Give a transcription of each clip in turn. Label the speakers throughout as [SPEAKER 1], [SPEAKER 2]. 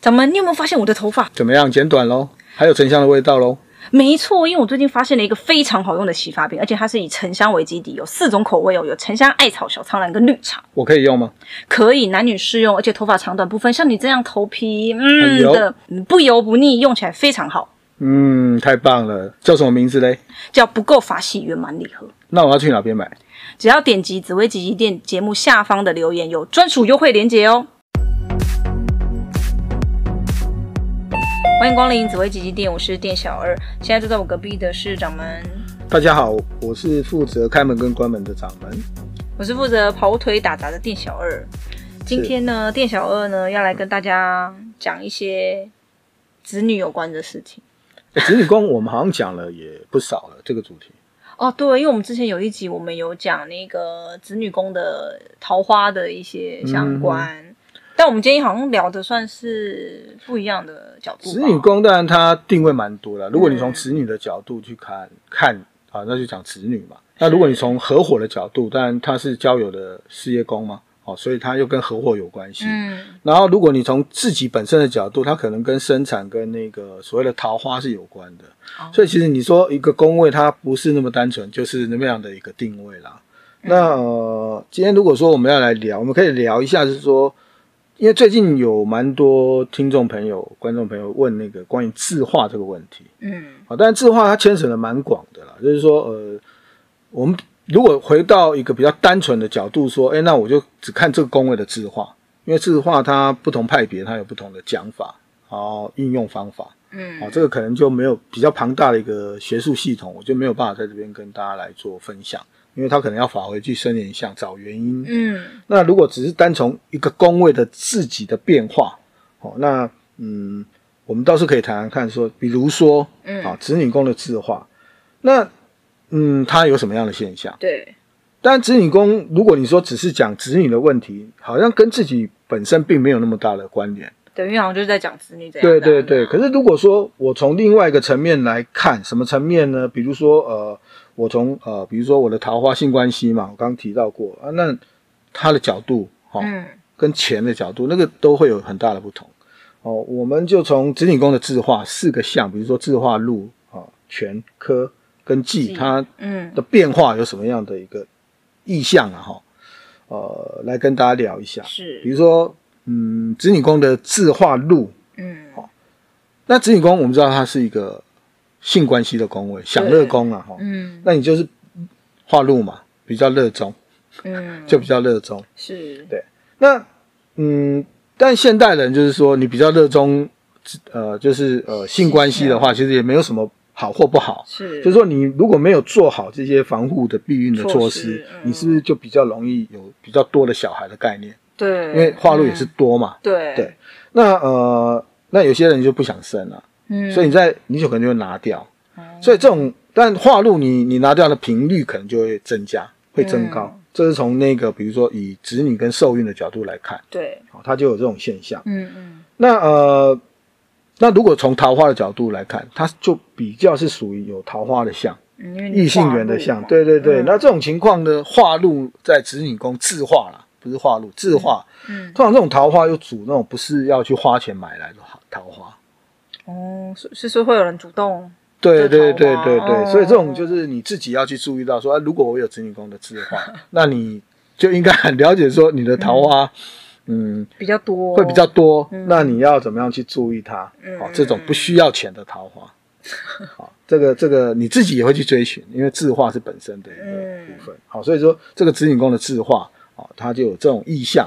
[SPEAKER 1] 掌门，你有没有发现我的头发
[SPEAKER 2] 怎么样？剪短喽？还有沉香的味道喽？
[SPEAKER 1] 没错，因为我最近发现了一个非常好用的洗发品，而且它是以沉香为基底，有四种口味哦，有沉香、艾草、小苍兰跟绿茶。
[SPEAKER 2] 我可以用吗？
[SPEAKER 1] 可以，男女适用，而且头发长短不分。像你这样头皮嗯的，不油不腻，用起来非常好。
[SPEAKER 2] 嗯，太棒了。叫什么名字嘞？
[SPEAKER 1] 叫不够发系圆满礼盒。
[SPEAKER 2] 那我要去哪边买？
[SPEAKER 1] 只要点击紫薇吉吉店节目下方的留言，有专属优惠链接哦。欢迎光临紫薇吉吉店，我是店小二。现在坐在我隔壁的是掌门。
[SPEAKER 2] 大家好，我是负责开门跟关门的掌门。
[SPEAKER 1] 我是负责跑腿打杂的店小二。今天呢，店小二呢要来跟大家讲一些子女有关的事情。
[SPEAKER 2] 欸、子女宫我们好像讲了也不少了，这个主题。
[SPEAKER 1] 哦，对，因为我们之前有一集我们有讲那个子女宫的桃花的一些相关。嗯但我们今天好像聊的算是不一样的角度。子
[SPEAKER 2] 女宫当然它定位蛮多的，如果你从子女的角度去看，嗯、看啊，那就讲子女嘛。那如果你从合伙的角度，当然它是交友的事业宫嘛，哦，所以它又跟合伙有关系。嗯。然后如果你从自己本身的角度，它可能跟生产跟那个所谓的桃花是有关的。哦、所以其实你说一个宫位，它不是那么单纯，就是那么样的一个定位啦。嗯、那呃，今天如果说我们要来聊，我们可以聊一下，就是说。因为最近有蛮多听众朋友、观众朋友问那个关于字画这个问题，嗯，好，但是字画它牵扯的蛮广的啦，就是说，呃，我们如果回到一个比较单纯的角度说，哎，那我就只看这个宫位的字画，因为字画它不同派别它有不同的讲法，然后运用方法，嗯，啊，这个可能就没有比较庞大的一个学术系统，我就没有办法在这边跟大家来做分享。因为他可能要返回去生年相找原因。嗯，那如果只是单从一个宫位的自己的变化，哦，那嗯，我们倒是可以谈谈看说，比如说，嗯，啊，子女宫的字画，那嗯，它有什么样的现象？
[SPEAKER 1] 对，
[SPEAKER 2] 但子女宫，如果你说只是讲子女的问题，好像跟自己本身并没有那么大的关联。
[SPEAKER 1] 等于好像就是在讲子女这样。
[SPEAKER 2] 对对对，可是如果说我从另外一个层面来看，什么层面呢？比如说，呃。我从呃，比如说我的桃花性关系嘛，我刚刚提到过啊，那他的角度哈，哦嗯、跟钱的角度那个都会有很大的不同哦。我们就从子女宫的字画四个象，比如说字画禄啊、全科跟忌，它嗯的变化有什么样的一个意象啊？哈，呃，来跟大家聊一下。是，比如说嗯，子女宫的字画禄，嗯，好、哦，那子女宫我们知道它是一个。性关系的宫位，享乐宫啊，哈，嗯，那你就是化禄嘛，比较热衷，嗯，就比较热衷，是。对。那嗯，但现代人就是说，你比较热衷，呃，就是呃性关系的话，其实也没有什么好或不好，是，就是说你如果没有做好这些防护的避孕的措施，你是不是就比较容易有比较多的小孩的概念？对，因为化禄也是多嘛，对。对。那呃，那有些人就不想生了。嗯，所以你在你就可能就会拿掉，嗯、所以这种但化禄你你拿掉的频率可能就会增加，会增高。嗯、这是从那个比如说以子女跟受孕的角度来看，对，好，它就有这种现象。嗯嗯。嗯那呃，那如果从桃花的角度来看，它就比较是属于有桃花的相，异、嗯、性缘的相。对对对。嗯、那这种情况呢，化禄在子女宫自化啦，不是化禄自化。嗯。通常这种桃花又主那种不是要去花钱买来的桃花。
[SPEAKER 1] 哦，是是说会有人主动？
[SPEAKER 2] 对对对对对，哦、所以这种就是你自己要去注意到说，啊、如果我有子女宫的字画，那你就应该很了解说你的桃花，嗯，嗯
[SPEAKER 1] 比较多，
[SPEAKER 2] 会比较多，嗯、那你要怎么样去注意它？嗯、好，这种不需要钱的桃花，好，这个这个你自己也会去追寻，因为字画是本身的一个部分。嗯、好，所以说这个子女宫的字画，啊，它就有这种意象。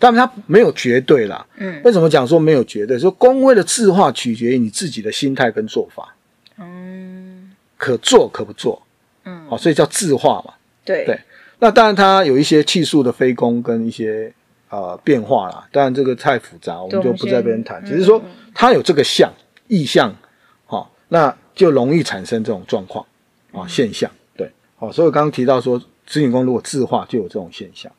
[SPEAKER 2] 但是它没有绝对啦。嗯，为什么讲说没有绝对？说宫位的字化取决于你自己的心态跟做法。嗯，可做可不做。嗯，好，所以叫字化嘛。对对。那当然它有一些气数的飞宫跟一些呃变化啦。当然这个太复杂，我们就不在这边谈。只是说它有这个象意象，好，那就容易产生这种状况啊现象。对，好，所以我刚刚提到说子女宫如果字化就有这种现象。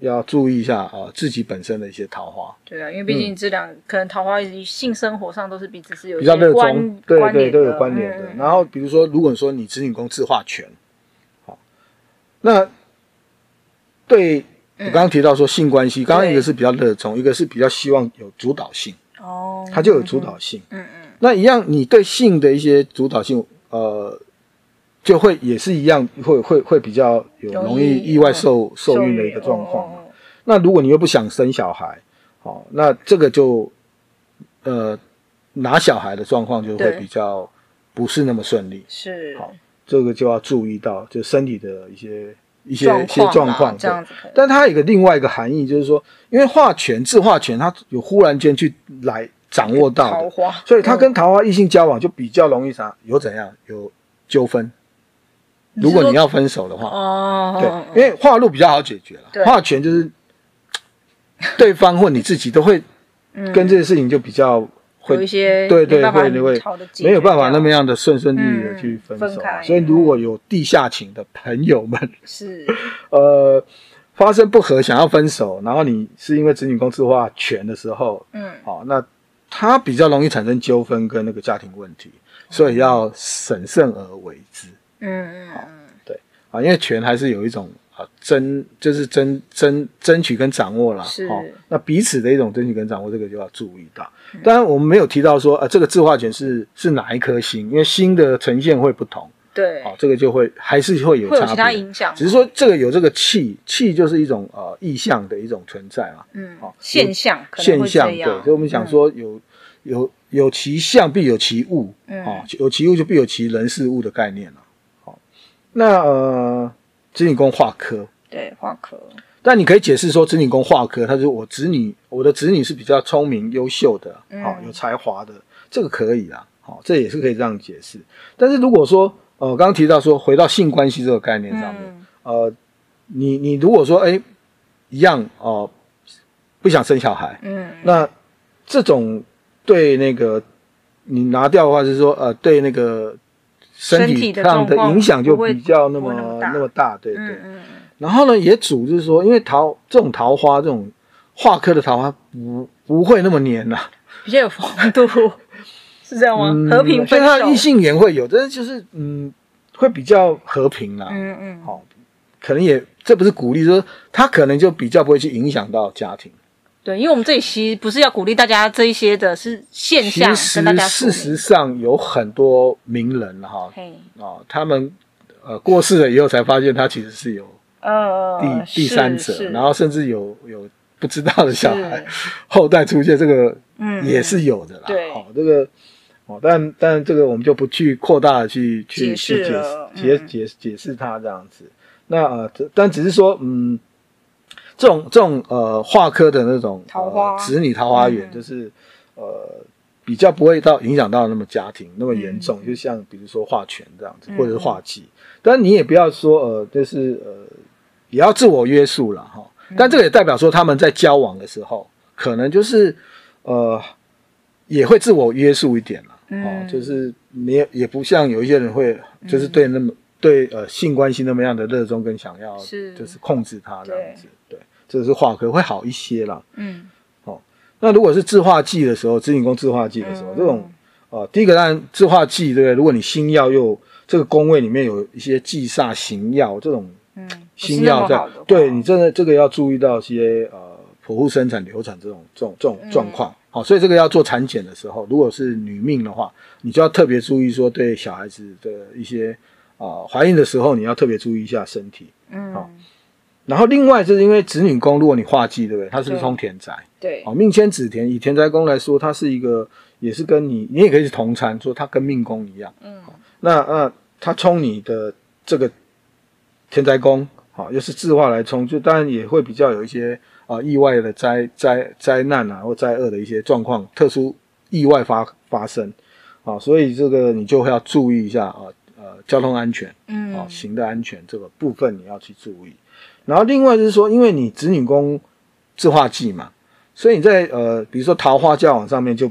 [SPEAKER 2] 要注意一下啊、呃，自己本身的一些桃花。
[SPEAKER 1] 对啊，因为毕竟这两、嗯、可能桃花与性生活上都是彼此是有
[SPEAKER 2] 比较热衷，对对都有关联的。嗯、然后比如说，如果说你子女宫自化权，好，那对我刚刚提到说性关系，刚刚一个是比较热衷，一个是比较希望有主导性。
[SPEAKER 1] 哦，
[SPEAKER 2] 它就有主导性。
[SPEAKER 1] 嗯嗯。
[SPEAKER 2] 那一样，你对性的一些主导性，呃，就会也是一样，会会会比较有容易意外受受孕的一个状况。那如果你又不想生小孩，好，那这个就呃拿小孩的状况就会比较不是那么顺利。
[SPEAKER 1] 是。好，
[SPEAKER 2] 这个就要注意到，就身体的一些一些一些状况。
[SPEAKER 1] 这样子。
[SPEAKER 2] 但它有一个另外一个含义，就是说，因为化权自化权，它有忽然间去来。掌握到桃花，所以他跟桃花异性交往就比较容易啥有怎样有纠纷。如果你要分手的话，哦，对，因为话路比较好解决了，话权就是 对方或你自己都会跟这些事情就比较会
[SPEAKER 1] 有一些
[SPEAKER 2] 对对会你会没有办法那么样的顺顺利利的去分手。所以如果有地下情的朋友们
[SPEAKER 1] 是
[SPEAKER 2] 呃发生不和想要分手，然后你是因为子女公司化权的时候，嗯，好那。他比较容易产生纠纷跟那个家庭问题，所以要审慎而为之。嗯嗯嗯，对啊，因为权还是有一种啊争，就是争争争取跟掌握啦。是，那彼此的一种争取跟掌握，这个就要注意到。当然，我们没有提到说啊，这个自化权是是哪一颗星，因为星的呈现会不同。
[SPEAKER 1] 对，
[SPEAKER 2] 哦，这个就会还是会有
[SPEAKER 1] 其他影响。
[SPEAKER 2] 只是说这个有这个气，气就是一种呃意象的一种存在嘛。
[SPEAKER 1] 嗯，好，现象
[SPEAKER 2] 现象对，所以我们想说有有有其象必有其物，嗯哦，有其物就必有其人事物的概念了。好，那呃子女宫化科，
[SPEAKER 1] 对，化科。
[SPEAKER 2] 但你可以解释说子女宫化科，他说我子女我的子女是比较聪明优秀的，好有才华的，这个可以啦。好，这也是可以这样解释。但是如果说呃，刚刚提到说，回到性关系这个概念上面，嗯、呃，你你如果说，哎，一样哦、呃，不想生小孩，嗯，那这种对那个你拿掉的话，就是说，呃，对那个身体上的影响就比较那么那么，大，对对。嗯、然后呢，也主就是说，因为桃这种桃花这种化科的桃花不不会那么黏呐、啊，
[SPEAKER 1] 比较有风度。是这样吗？和平分手，
[SPEAKER 2] 所以他异性缘会有，但是就是嗯，会比较和平啦。嗯嗯，好，可能也这不是鼓励，说他可能就比较不会去影响到家庭。
[SPEAKER 1] 对，因为我们这里其实不是要鼓励大家这一些的，是现象跟大家。
[SPEAKER 2] 事实上有很多名人哈，啊，他们呃过世了以后才发现他其实是有呃第第三者，然后甚至有有不知道的小孩 后代出现，这个嗯也是有的啦。对，好这个。哦，但但这个我们就不去扩大的去去去解释解解解释他这样子。那呃，但只是说，嗯，这种这种呃画科的那种
[SPEAKER 1] 桃花。
[SPEAKER 2] 子女桃花源，就是呃比较不会到影响到那么家庭那么严重，就像比如说化权这样子，或者是化忌。但你也不要说呃，就是呃也要自我约束了哈。但这个也代表说他们在交往的时候，可能就是呃也会自我约束一点了。哦，就是没也不像有一些人会，就是对那么、嗯、对呃性关系那么样的热衷跟想要，是就是控制它这样子，对，对，这个是化科会好一些啦。嗯，好、哦，那如果是制化剂的时候，子女宫制化剂的时候，嗯、这种呃第一个当然制化剂对不对？如果你星药又这个宫位里面有一些忌煞行药这种嗯星曜在，嗯、对你真的这个要注意到一些呃剖腹生产流产这种这种这种状况。嗯好，所以这个要做产检的时候，如果是女命的话，你就要特别注意说，对小孩子的一些啊呃、怀孕的时候，你要特别注意一下身体。嗯，好。然后另外就是因为子女宫，如果你化忌，对不对？它是通田宅？对。好，命迁子田，以田宅宫来说，它是一个，也是跟你，你也可以是同参，说它跟命宫一样。嗯。那那它冲你的这个田宅宫，好，又是字化来冲，就当然也会比较有一些。啊，意外的灾灾灾难啊，或灾厄的一些状况，特殊意外发发生，啊，所以这个你就会要注意一下啊，呃，交通安全，嗯，啊，行的安全这个部分你要去注意。然后另外就是说，因为你子女宫自化忌嘛，所以你在呃，比如说桃花交往上面就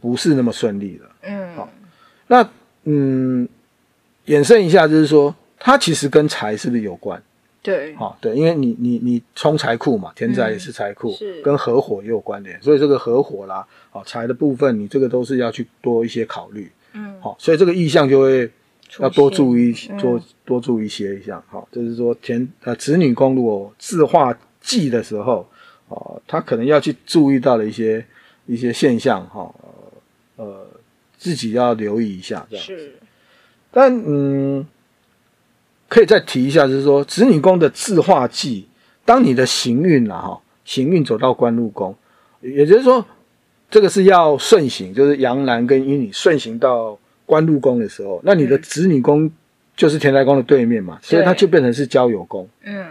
[SPEAKER 2] 不是那么顺利了，嗯，好，那嗯，衍生一下就是说，它其实跟财是不是有关？
[SPEAKER 1] 对，
[SPEAKER 2] 好、哦，对，因为你你你冲财库嘛，田宅也是财库，跟合伙也有关联，所以这个合伙啦，好、哦、财的部分，你这个都是要去多一些考虑，嗯，好、哦，所以这个意向就会要多注意，多、嗯、多注意一些一下，好、哦，就是说田呃子女宫如果自化忌的时候，哦，他可能要去注意到的一些一些现象，哈，呃，自己要留意一下，这样。是。但嗯，可以再提一下，就是说子女宫的自化忌，当你的行运了哈，行运走到官禄宫，也就是说，这个是要顺行，就是阳男跟阴女顺行到官禄宫的时候，那你的子女宫就是田宅宫的对面嘛，嗯、所以它就变成是交友宫。嗯，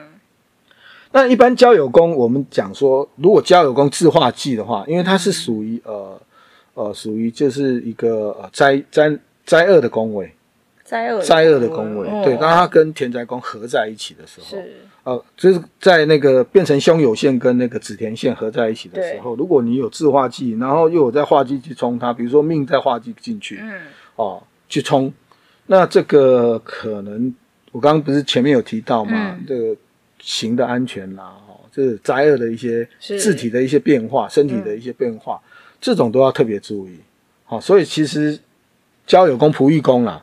[SPEAKER 2] 那一般交友宫，我们讲说，如果交友宫自化忌的话，因为它是属于呃呃属于就是一个呃灾灾灾厄的宫位。
[SPEAKER 1] 灾厄
[SPEAKER 2] 灾厄的宫位，哦、对，当它跟田宅宫合在一起的时候，是。呃，就是在那个变成凶有线跟那个紫田线合在一起的时候，如果你有自化忌，然后又有在化忌去冲它，比如说命在化忌进去，嗯，哦，去冲，那这个可能我刚刚不是前面有提到嘛？嗯、这个行的安全啦，哦，这是灾厄的一些字体的一些变化，身体的一些变化，嗯、这种都要特别注意。好、哦，所以其实交友宫、仆役宫啦。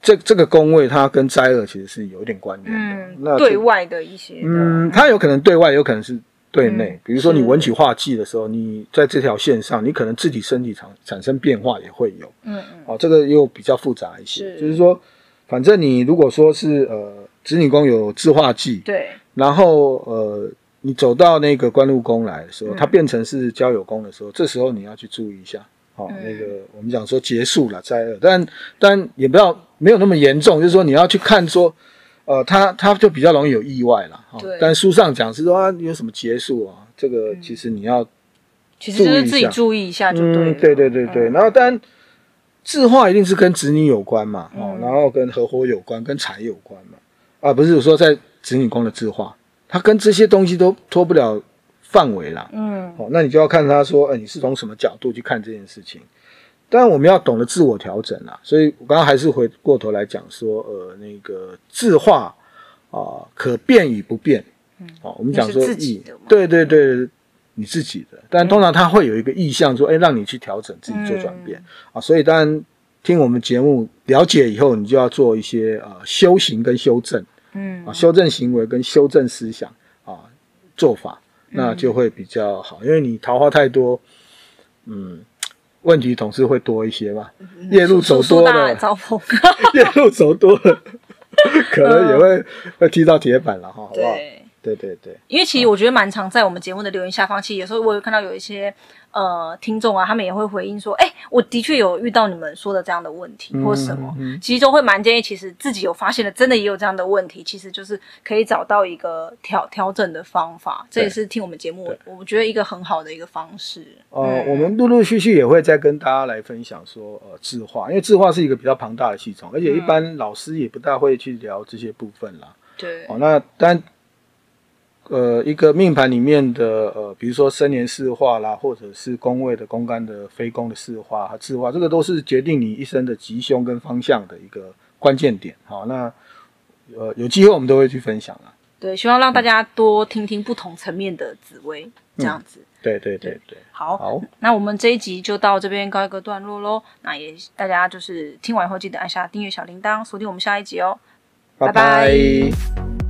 [SPEAKER 2] 这这个宫位它跟灾厄其实是有一点关联的。嗯，那
[SPEAKER 1] 对外的一些，
[SPEAKER 2] 嗯，它有可能对外，有可能是对内。嗯、比如说你文曲化忌的时候，你在这条线上，你可能自己身体产产生变化也会有。嗯嗯。哦，这个又比较复杂一些。是。就是说，反正你如果说是呃子女宫有自化忌，对。然后呃你走到那个官禄宫来的时候，嗯、它变成是交友宫的时候，这时候你要去注意一下。好、哦，嗯、那个我们讲说结束了灾厄，但但也不要。没有那么严重，就是说你要去看说，呃，他他就比较容易有意外了。对。但书上讲是说啊，有什么结束啊？这个其实你要，
[SPEAKER 1] 其实就是自己注意一下就对。
[SPEAKER 2] 嗯，对对对对。然后当然，自化一定是跟子女有关嘛，哦，然后跟合伙有关，跟财有关嘛。啊，不是说在子女宫的字画，它跟这些东西都脱不了范围啦。嗯。哦，那你就要看他说，哎，你是从什么角度去看这件事情。当然，我们要懂得自我调整啊。所以我刚刚还是回过头来讲说，呃，那个自化啊、呃，可变与不变。嗯，哦，我们讲说
[SPEAKER 1] 自己的，
[SPEAKER 2] 对对对，你自己的。但通常它会有一个意向，说，哎，让你去调整，自己做转变、嗯、啊。所以当然听我们节目了解以后，你就要做一些呃修行跟修正，嗯啊，修正行为跟修正思想啊做法，那就会比较好。嗯、因为你桃花太多，嗯。问题总是会多一些嘛，夜路走多了，夜路走多了，可能也会会踢到铁板了哈，好不好？对对对对，
[SPEAKER 1] 因为其实我觉得蛮常在我们节目的留言下方，其实有时候我有看到有一些呃听众啊，他们也会回应说，哎，我的确有遇到你们说的这样的问题，或什么，嗯嗯、其实都会蛮建议，其实自己有发现的，真的也有这样的问题，其实就是可以找到一个调调整的方法，这也是听我们节目，我觉得一个很好的一个方式。
[SPEAKER 2] 呃，嗯、我们陆陆续续也会再跟大家来分享说，呃，字画，因为字画是一个比较庞大的系统，而且一般老师也不大会去聊这些部分啦。
[SPEAKER 1] 对，
[SPEAKER 2] 哦，那但。呃，一个命盘里面的呃，比如说生年四化啦，或者是宫位的宫干的非宫的四化和自化，这个都是决定你一生的吉凶跟方向的一个关键点。好，那呃，有机会我们都会去分享啦。
[SPEAKER 1] 对，希望让大家多听听不同层面的紫微，这样子。
[SPEAKER 2] 嗯、对对对对，对
[SPEAKER 1] 好，好，那我们这一集就到这边告一个段落喽。那也大家就是听完以后记得按下订阅小铃铛，锁定我们下一集哦。拜拜。拜拜。